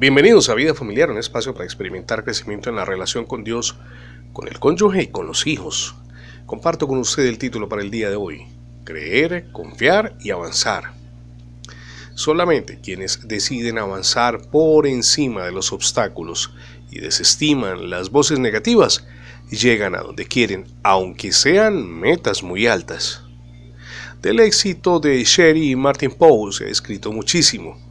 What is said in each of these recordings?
Bienvenidos a Vida Familiar, un espacio para experimentar crecimiento en la relación con Dios, con el cónyuge y con los hijos. Comparto con usted el título para el día de hoy, Creer, confiar y avanzar. Solamente quienes deciden avanzar por encima de los obstáculos y desestiman las voces negativas llegan a donde quieren, aunque sean metas muy altas. Del éxito de Sherry y Martin Poe se ha escrito muchísimo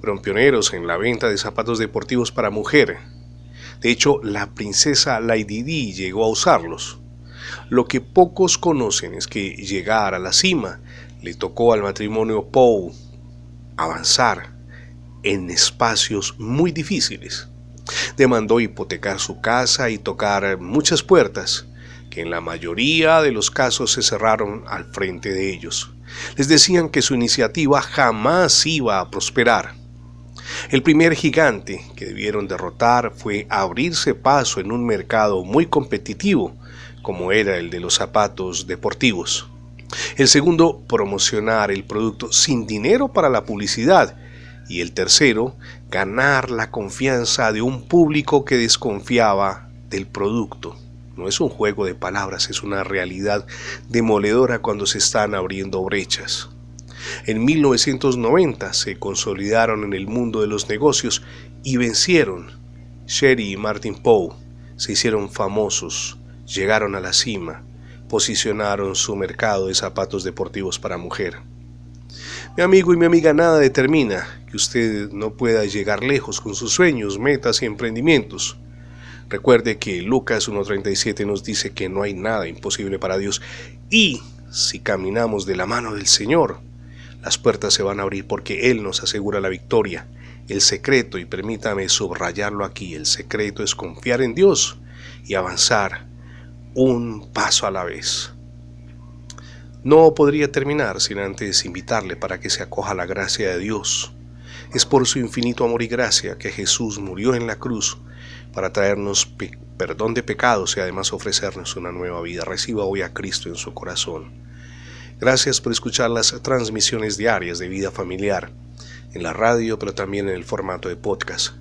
fueron pioneros en la venta de zapatos deportivos para mujer. De hecho, la princesa Lady llegó a usarlos. Lo que pocos conocen es que llegar a la cima le tocó al matrimonio Poe avanzar en espacios muy difíciles. Demandó hipotecar su casa y tocar muchas puertas, en la mayoría de los casos se cerraron al frente de ellos. Les decían que su iniciativa jamás iba a prosperar. El primer gigante que debieron derrotar fue abrirse paso en un mercado muy competitivo, como era el de los zapatos deportivos. El segundo, promocionar el producto sin dinero para la publicidad. Y el tercero, ganar la confianza de un público que desconfiaba del producto. No es un juego de palabras, es una realidad demoledora cuando se están abriendo brechas. En 1990 se consolidaron en el mundo de los negocios y vencieron. Sherry y Martin Poe se hicieron famosos, llegaron a la cima, posicionaron su mercado de zapatos deportivos para mujer. Mi amigo y mi amiga, nada determina que usted no pueda llegar lejos con sus sueños, metas y emprendimientos. Recuerde que Lucas 1.37 nos dice que no hay nada imposible para Dios y si caminamos de la mano del Señor, las puertas se van a abrir porque Él nos asegura la victoria. El secreto, y permítame subrayarlo aquí, el secreto es confiar en Dios y avanzar un paso a la vez. No podría terminar sin antes invitarle para que se acoja la gracia de Dios. Es por su infinito amor y gracia que Jesús murió en la cruz para traernos perdón de pecados y además ofrecernos una nueva vida. Reciba hoy a Cristo en su corazón. Gracias por escuchar las transmisiones diarias de vida familiar en la radio, pero también en el formato de podcast.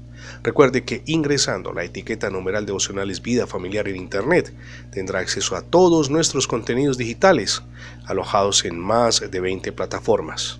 Recuerde que ingresando la etiqueta numeral devocionales Vida Familiar en Internet tendrá acceso a todos nuestros contenidos digitales alojados en más de 20 plataformas.